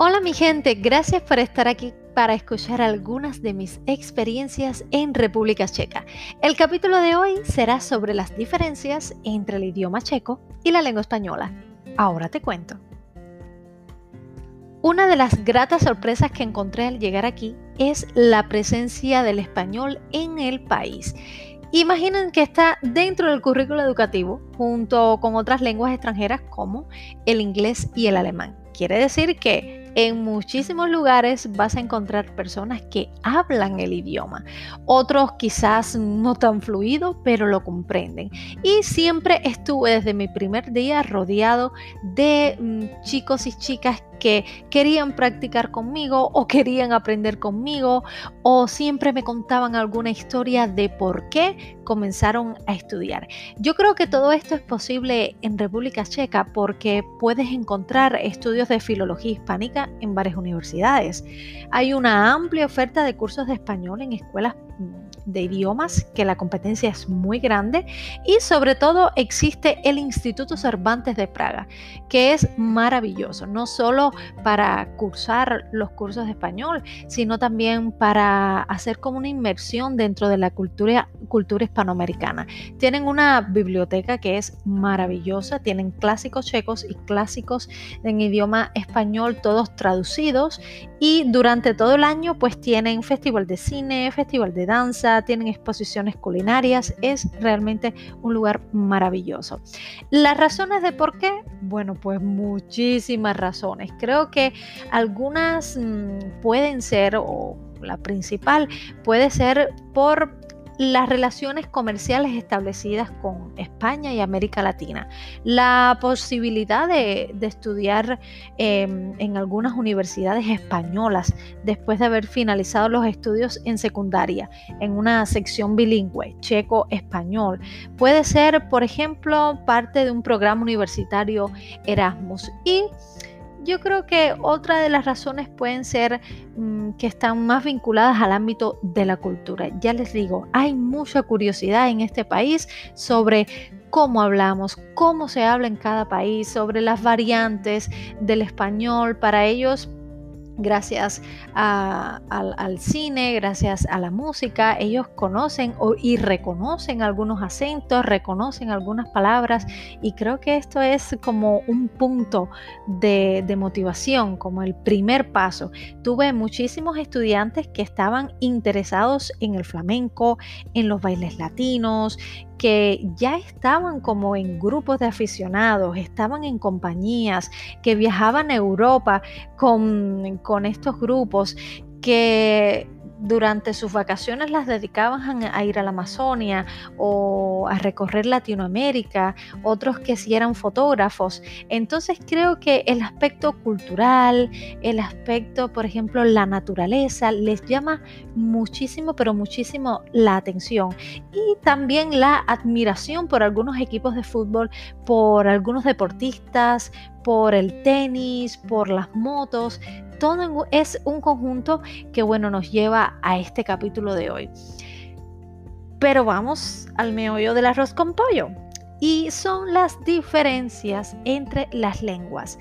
Hola mi gente, gracias por estar aquí para escuchar algunas de mis experiencias en República Checa. El capítulo de hoy será sobre las diferencias entre el idioma checo y la lengua española. Ahora te cuento. Una de las gratas sorpresas que encontré al llegar aquí es la presencia del español en el país. Imaginen que está dentro del currículo educativo junto con otras lenguas extranjeras como el inglés y el alemán. Quiere decir que en muchísimos lugares vas a encontrar personas que hablan el idioma. Otros quizás no tan fluido, pero lo comprenden. Y siempre estuve desde mi primer día rodeado de mm, chicos y chicas que querían practicar conmigo o querían aprender conmigo o siempre me contaban alguna historia de por qué comenzaron a estudiar. Yo creo que todo esto es posible en República Checa porque puedes encontrar estudios de filología hispánica en varias universidades. Hay una amplia oferta de cursos de español en escuelas de idiomas, que la competencia es muy grande y sobre todo existe el Instituto Cervantes de Praga, que es maravilloso, no solo para cursar los cursos de español, sino también para hacer como una inmersión dentro de la cultura, cultura hispanoamericana. Tienen una biblioteca que es maravillosa, tienen clásicos checos y clásicos en idioma español, todos traducidos y durante todo el año pues tienen festival de cine, festival de danza, tienen exposiciones culinarias, es realmente un lugar maravilloso. Las razones de por qué, bueno pues muchísimas razones. Creo que algunas mm, pueden ser o la principal puede ser por las relaciones comerciales establecidas con España y América Latina, la posibilidad de, estudiar em, en algunas universidades españolas después de haber finalizado los estudios en secundaria, en una sección bilingüe, checo-español. Puede ser, por ejemplo, parte de un programa universitario Erasmus y yo creo que otra de las razones pueden ser mm, que están más vinculadas al ámbito de la cultura. Ya les digo, hay mucha curiosidad en este país sobre cómo hablamos, cómo se habla en cada país, sobre las variantes del español. Para ellos gracias al, cine, gracias a la música, ellos conocen y reconocen algunos acentos, reconocen algunas palabras y creo que esto es como un punto de, de motivación, como el primer paso. Tuve muchísimos estudiantes que estaban interesados en el flamenco, en los bailes latinos, que ya estaban como en grupos de aficionados, estaban en compañías, que viajaban a Europa con, con estos grupos, que durante sus vacaciones las dedicaban a ir a la Amazonia o a recorrer Latinoamérica, otros que sí eran fotógrafos. Entonces creo que el aspecto cultural, el aspecto, por ejemplo, la naturaleza, les llama muchísimo, pero muchísimo la atención. Y también la admiración por algunos equipos de fútbol, por algunos deportistas, por el tenis, por las motos todo es un conjunto que, bueno, nos lleva a este capítulo de hoy. Pero vamos al meollo del arroz con pollo. Y son las diferencias entre las lenguas.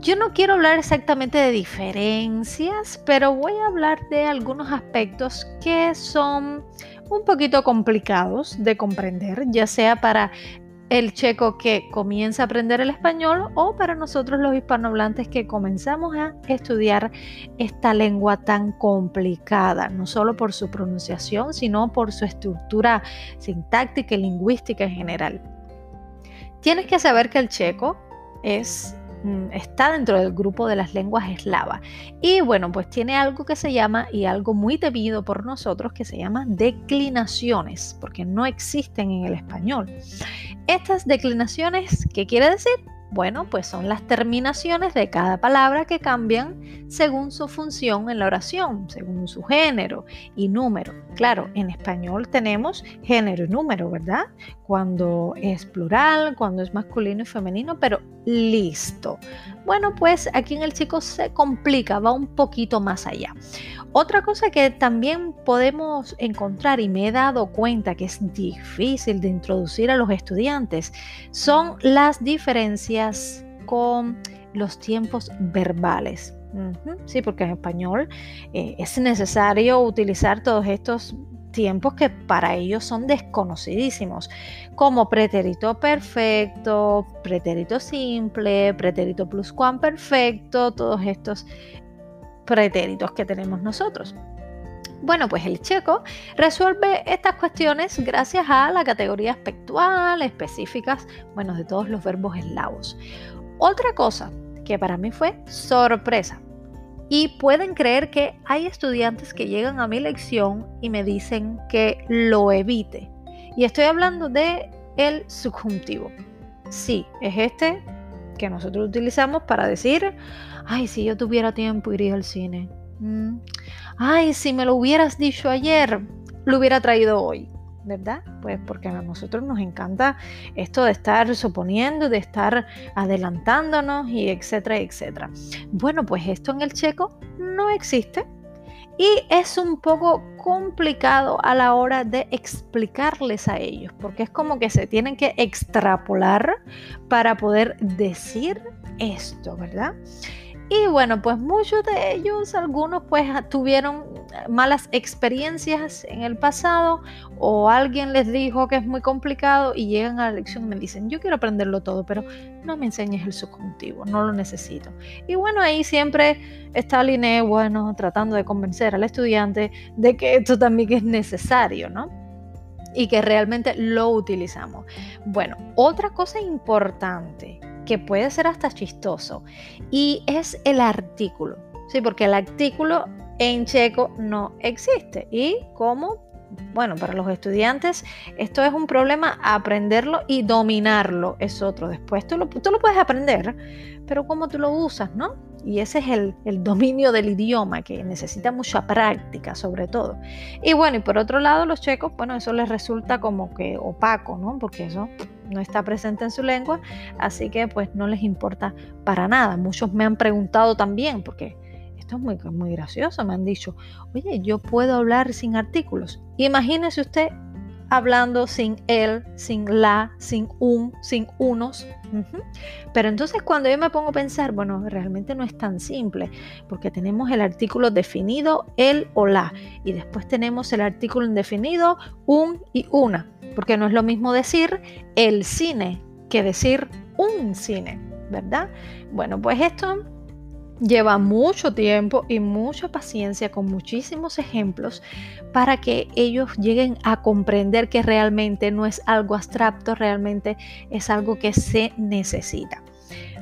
Yo no quiero hablar exactamente de diferencias, pero voy a hablar de algunos aspectos que son un poquito complicados de comprender, ya sea para el checo que comienza a aprender el español o para nosotros los hispanohablantes que comenzamos a estudiar esta lengua tan complicada, no solo por su pronunciación, sino por su estructura sintáctica y lingüística en general. Tienes que saber que el checo es está dentro del grupo de las lenguas eslavas. Y bueno, pues tiene algo que se llama, y algo muy temido por nosotros, que se llama declinaciones, porque no existen en el español. Estas declinaciones, ¿qué quiere decir? Bueno, pues son las terminaciones de cada palabra que cambian según su función en la oración, según su género y número. Claro, en español tenemos género y número, ¿verdad? Cuando es plural, cuando es masculino y femenino, pero listo. Bueno, pues aquí en el chico se complica, va un poquito más allá. Otra cosa que también podemos encontrar y me he dado cuenta que es difícil de introducir a los estudiantes son las diferencias con los tiempos verbales. Sí, porque en español eh, es necesario utilizar todos estos tiempos que para ellos son desconocidísimos, como pretérito perfecto, pretérito simple, pretérito pluscuamperfecto, todos estos pretéritos que tenemos nosotros. Bueno, pues el checo resuelve estas cuestiones gracias a la categoría aspectual, específicas, bueno, de todos los verbos eslavos. Otra cosa que para mí fue sorpresa. Y pueden creer que hay estudiantes que llegan a mi lección y me dicen que lo evite. Y estoy hablando de el subjuntivo. Sí, es este que nosotros utilizamos para decir, ay, si yo tuviera tiempo iría al cine. Mm. Ay, si me lo hubieras dicho ayer, lo hubiera traído hoy. ¿Verdad? Pues porque a nosotros nos encanta esto de estar suponiendo, de estar adelantándonos y etcétera, etcétera. Bueno, pues esto en el checo no existe y es un poco complicado a la hora de explicarles a ellos, porque es como que se tienen que extrapolar para poder decir esto, ¿verdad? Y bueno, pues muchos de ellos, algunos pues tuvieron malas experiencias en el pasado o alguien les dijo que es muy complicado y llegan a la lección y me dicen, yo quiero aprenderlo todo, pero no me enseñes el subjuntivo, no lo necesito. Y bueno, ahí siempre está Liné, bueno, tratando de convencer al estudiante de que esto también es necesario, ¿no? Y que realmente lo utilizamos. Bueno, otra cosa importante que puede ser hasta chistoso, y es el artículo. Sí, porque el artículo en checo no existe. ¿Y cómo? Bueno, para los estudiantes esto es un problema, aprenderlo y dominarlo es otro. Después tú lo, tú lo puedes aprender, pero cómo tú lo usas, ¿no? Y ese es el, el, dominio del idioma que necesita mucha práctica sobre todo. Y bueno, y por otro lado los checos, bueno, eso les resulta como que opaco, ¿no? Porque eso no está presente en su lengua, así que pues no les importa para nada. Muchos me han preguntado también, porque esto es muy, muy gracioso, me han dicho, oye, yo puedo hablar sin artículos. Imagínese usted hablando sin él, sin la, sin un, sin unos. Pero entonces cuando yo me pongo a pensar, bueno, realmente no es tan simple, porque tenemos el artículo definido, él o la, y después tenemos el artículo indefinido, un y una porque no es lo mismo decir el cine que decir un cine, ¿verdad? Bueno, pues esto lleva mucho tiempo y mucha paciencia con muchísimos ejemplos para que ellos lleguen a comprender que realmente no es algo abstracto, realmente es algo que se necesita.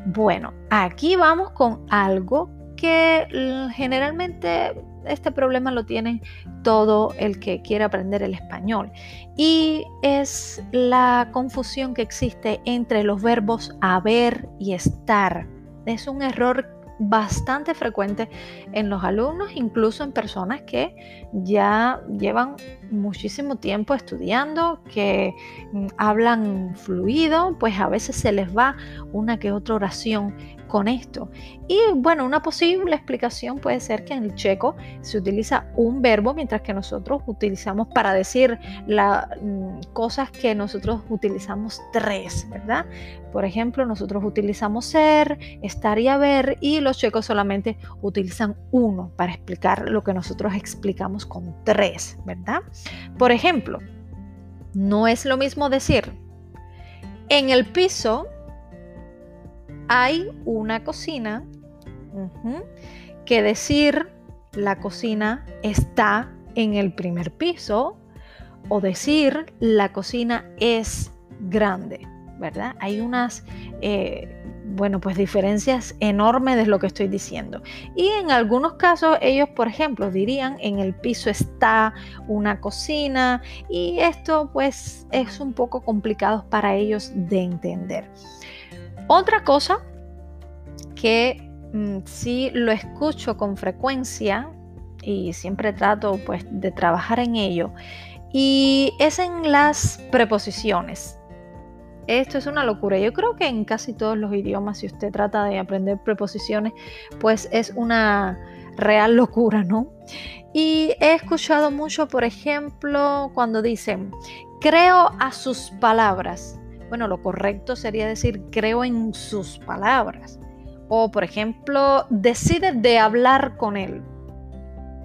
Bueno, aquí vamos con algo que generalmente este problema lo tiene todo el que quiere aprender el español y es la confusión que existe entre los verbos haber y estar. Es un error bastante frecuente en los alumnos, incluso en personas que ya llevan muchísimo tiempo estudiando, que mm, hablan fluido, pues a veces se les va una que otra oración con esto. Y bueno, una posible explicación puede ser que en el checo se utiliza un verbo, mientras que nosotros utilizamos para decir las mm, cosas que nosotros utilizamos tres, ¿verdad? Por ejemplo, nosotros utilizamos ser, estar y haber, y los checos solamente utilizan uno para explicar lo que nosotros explicamos con tres, ¿verdad? Por ejemplo, no es lo mismo decir en el piso hay una cocina que decir la cocina está en el primer piso o decir la cocina es grande, ¿verdad? Hay unas, eh, bueno, pues diferencias enormes de lo que estoy diciendo. Y en algunos casos ellos, por ejemplo, dirían en el piso está una cocina y esto pues es un poco complicado para ellos de entender. Otra cosa que mm, sí lo escucho con frecuencia y siempre trato pues de trabajar en ello y es en las preposiciones. Esto es una locura. Yo creo que en casi todos los idiomas, si usted trata de aprender preposiciones, pues es una real locura, ¿no? Y he escuchado mucho, por ejemplo, cuando dicen, creo a sus palabras. Bueno, lo correcto sería decir creo en sus palabras O, por ejemplo, decide de hablar con él.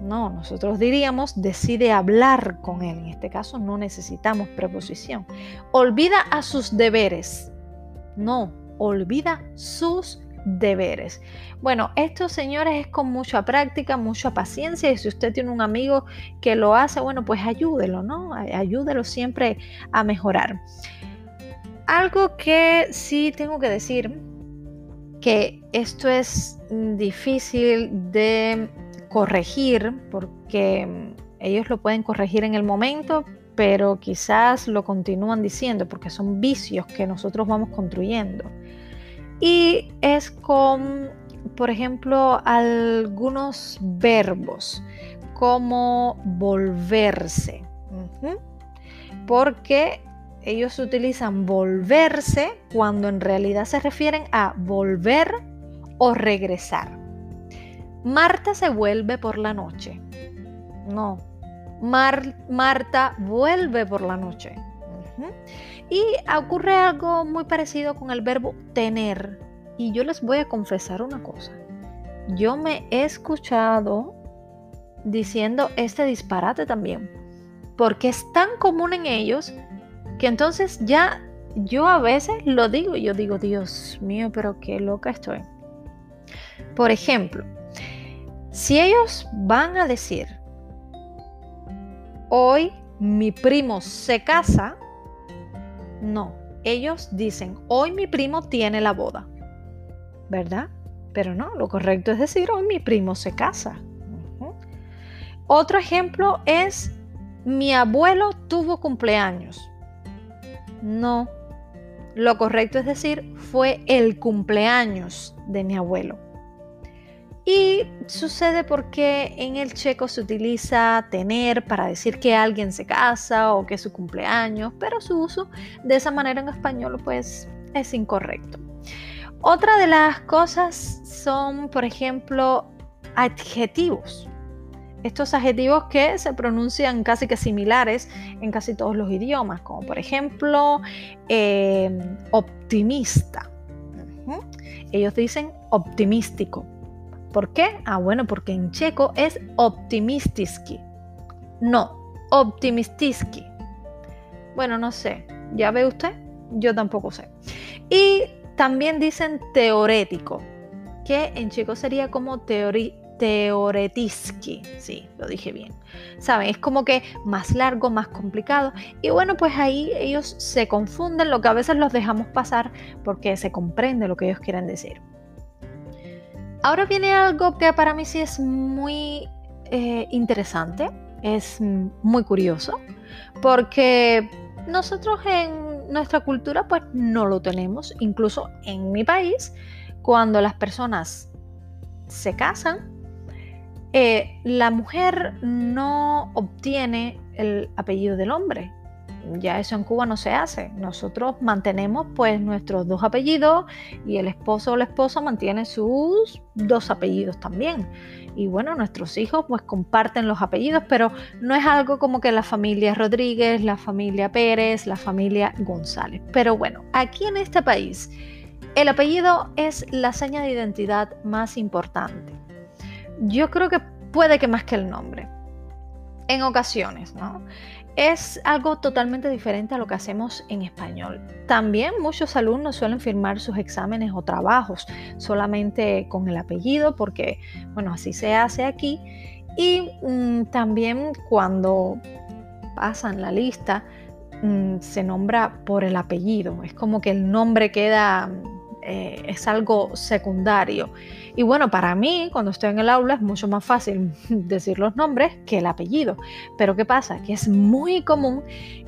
No, nosotros diríamos decide hablar con él. En este caso no necesitamos preposición. Olvida a sus deberes. No, olvida sus deberes. Bueno, esto señores es con mucha práctica, mucha paciencia y si usted tiene un amigo que lo hace, bueno, pues ayúdelo, ¿no? Ayúdelo siempre a mejorar. Algo que sí tengo que decir, que esto es difícil de corregir porque ellos lo pueden corregir en el momento, pero quizás lo continúan diciendo porque son vicios que nosotros vamos construyendo. Y es con, por ejemplo, algunos verbos como volverse. Porque ellos utilizan volverse cuando en realidad se refieren a volver o regresar. Marta se vuelve por la noche. No, Marta vuelve por la noche. Y ocurre algo muy parecido con el verbo tener. Y yo les voy a confesar una cosa. Yo me he escuchado diciendo este disparate también. Porque es tan común en ellos entonces ya yo a veces lo digo yo digo, Dios mío, pero qué loca estoy. Por ejemplo, si ellos van a decir, hoy mi primo se casa, no, ellos dicen, hoy mi primo tiene la boda, ¿verdad? Pero no, lo correcto es decir, hoy mi primo se casa. Otro ejemplo es, mi abuelo tuvo cumpleaños. No, lo correcto es decir, fue el cumpleaños de mi abuelo. Y sucede porque en el checo se utiliza tener para decir que alguien se casa o que es su cumpleaños, pero su uso de esa manera en español pues es incorrecto. Otra de las cosas son, por ejemplo, adjetivos. Estos adjetivos que se pronuncian casi que similares en casi todos los idiomas, como por ejemplo em, optimista. Ellos dicen optimístico. ¿Por qué? Ah, bueno, porque en checo es optimistiski. No, optimistiski. Bueno, no sé. ¿Ya ve usted? Yo tampoco sé. Y también dicen teorético, que en checo sería como teori teoretiski. Sí, lo dije bien. ¿Saben? Es como que más largo, más complicado. Y bueno, pues ahí ellos se confunden, lo que a veces los dejamos pasar porque se comprende lo que ellos quieren decir. Ahora viene algo que para mí sí es muy eh, interesante, es muy curioso, porque nosotros en nuestra cultura pues no lo tenemos, incluso en mi país, cuando las personas se casan, eh, la mujer no obtiene el apellido del hombre, ya eso en Cuba no se hace. Nosotros mantenemos pues nuestros dos apellidos y el esposo o la esposa mantiene sus dos apellidos también. Y bueno, nuestros hijos pues comparten los apellidos, pero no es algo como que la familia Rodríguez, la familia Pérez, la familia González. Pero bueno, aquí en este país el apellido es la seña de identidad más importante. Yo creo que puede que más que el nombre. En ocasiones, ¿no? es algo totalmente diferente a lo que hacemos en español. También muchos alumnos suelen firmar sus exámenes o trabajos solamente con el apellido porque, bueno, así se hace aquí. Y mm, también cuando pasan la lista, mm, se nombra por el apellido. Es como que el nombre queda eh, es algo secundario. Y bueno, para mí, cuando estoy en el aula, es mucho más fácil decir los nombres que el apellido. Pero ¿qué pasa? Que es muy común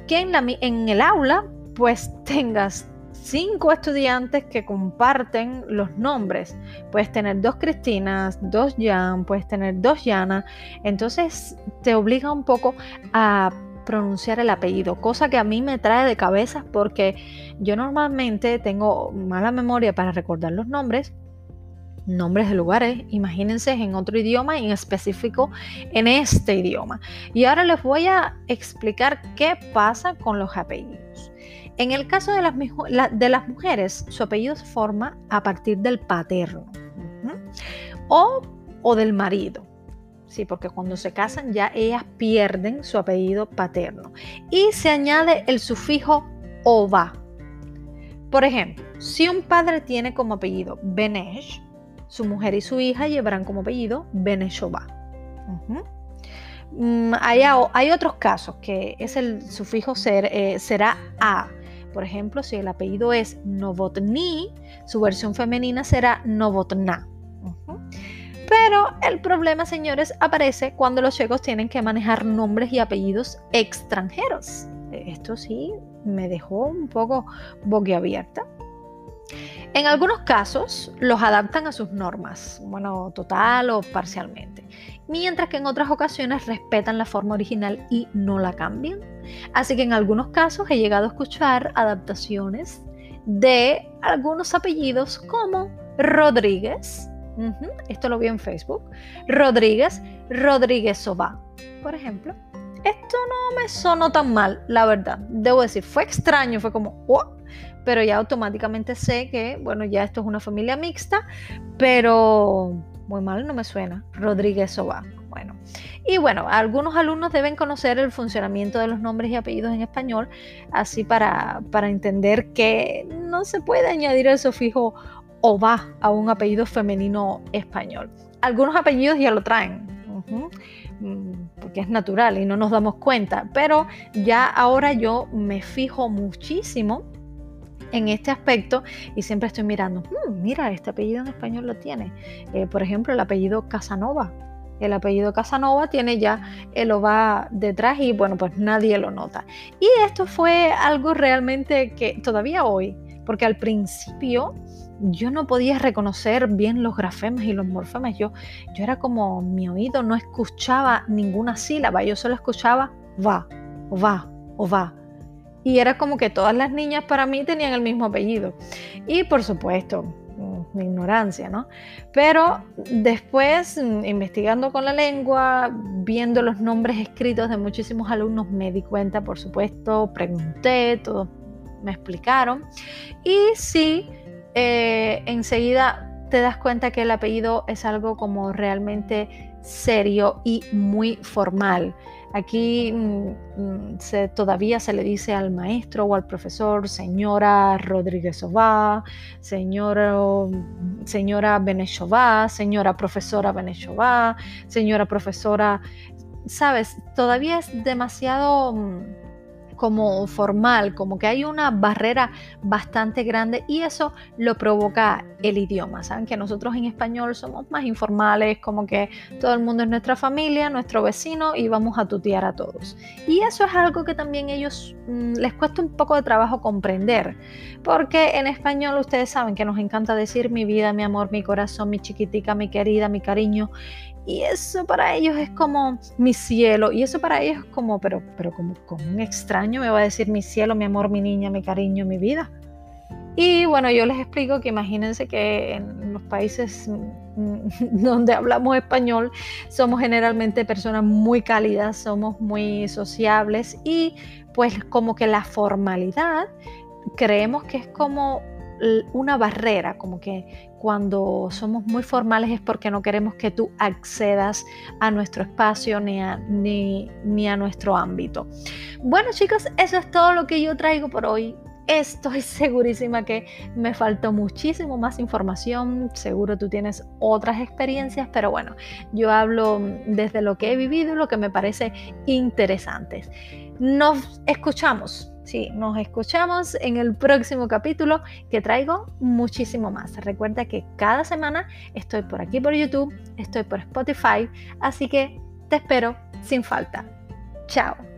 que en, la, en el aula, pues tengas cinco estudiantes que comparten los nombres. Puedes tener dos Cristinas, dos Jan, puedes tener dos Yana. Entonces te obliga un poco a pronunciar el apellido, cosa que a mí me trae de cabeza porque yo normalmente tengo mala memoria para recordar los nombres, nombres de lugares, imagínense en otro idioma y en específico en este idioma. Y ahora les voy a explicar qué pasa con los apellidos. En el caso de las, de las mujeres, su apellido se forma a partir del paterno. o, o del marido. Sí, porque cuando se casan ya ellas pierden su apellido paterno. Y se añade el sufijo ova. Por ejemplo, si un padre tiene como apellido Benesh, su mujer y su hija llevarán como apellido Beneshova. Mm, hay, otros casos que es el sufijo eh, será a. Por ejemplo, si el apellido es Novotny, su versión femenina será Novotna. Pero el problema, señores, aparece cuando los checos tienen que manejar nombres y apellidos extranjeros. Esto sí me dejó un poco boquiabierta. En algunos casos los adaptan a sus normas, bueno, total o parcialmente, mientras que en otras ocasiones respetan la forma original y no la cambian. Así que en algunos casos he llegado a escuchar adaptaciones de algunos apellidos como Rodríguez, esto lo vi en Facebook, Rodríguez, Rodríguez Soba, por ejemplo. Esto no me sonó tan mal, la verdad. Debo decir, fue extraño, fue como, pero ya automáticamente sé que, bueno, ya esto es una familia mixta, pero muy mal no me suena. Rodríguez Soba. Bueno, y bueno, algunos alumnos deben conocer el funcionamiento de los nombres y apellidos en español, así para, para entender que no se puede añadir el sufijo o va a un apellido femenino español. Algunos apellidos ya lo traen, mm, porque es natural y no nos damos cuenta, pero ya ahora yo me fijo muchísimo en este aspecto y siempre estoy mirando, hmm, mira, este apellido en español lo tiene. Eh, por ejemplo, el apellido Casanova. El apellido Casanova tiene ya el OVA detrás y bueno, pues nadie lo nota. Y esto fue algo realmente que todavía hoy, porque al principio yo no podía reconocer bien los grafemas y los morfemas. Yo, yo era como mi oído no escuchaba ninguna sílaba, yo solo escuchaba va, o va, o va. Y era como que todas las niñas para mí tenían el mismo apellido. Y por supuesto, mm, mi ignorancia, ¿no? Pero después, mm, investigando con la lengua, viendo los nombres escritos de muchísimos alumnos, me di cuenta, por supuesto, pregunté, todos me explicaron. Y sí, eh, enseguida te das cuenta que el apellido es algo como realmente serio y muy formal. Aquí mm, mm, todavía se le dice al maestro o al profesor, señora Rodríguez Ová, señora, señora señora profesora Beneshová, señora profesora, sabes, todavía es demasiado mm, como formal, como que hay una barrera bastante grande y eso lo provoca el idioma. Saben que nosotros en español somos más informales, como que todo el mundo es nuestra familia, nuestro vecino y vamos a tutear a todos. Y eso es algo que también ellos mm, les cuesta un poco de trabajo comprender, porque en español ustedes saben que nos encanta decir mi vida, mi amor, mi corazón, mi chiquitica, mi querida, mi cariño y eso para ellos es como mi cielo. Y eso para ellos es como, pero, pero como, como un extraño me va a decir mi cielo, mi amor, mi niña, mi cariño, mi vida. Y bueno, yo les explico que imagínense que en los países donde hablamos español somos generalmente personas muy cálidas, somos muy sociables y pues como que la formalidad creemos que es como una barrera, como que cuando somos muy formales es porque no queremos que tú accedas a nuestro espacio ni a, ni, a nuestro ámbito. Bueno chicos, eso es todo lo que yo traigo por hoy. Estoy segurísima que me faltó muchísimo más información, seguro tú tienes otras experiencias, pero bueno, yo hablo desde lo que he vivido y lo que me parece interesante. Nos escuchamos Sí, nos escuchamos en el próximo capítulo que traigo muchísimo más. Recuerda que cada semana estoy por aquí por YouTube, estoy por Spotify, así que te espero sin falta. Chao.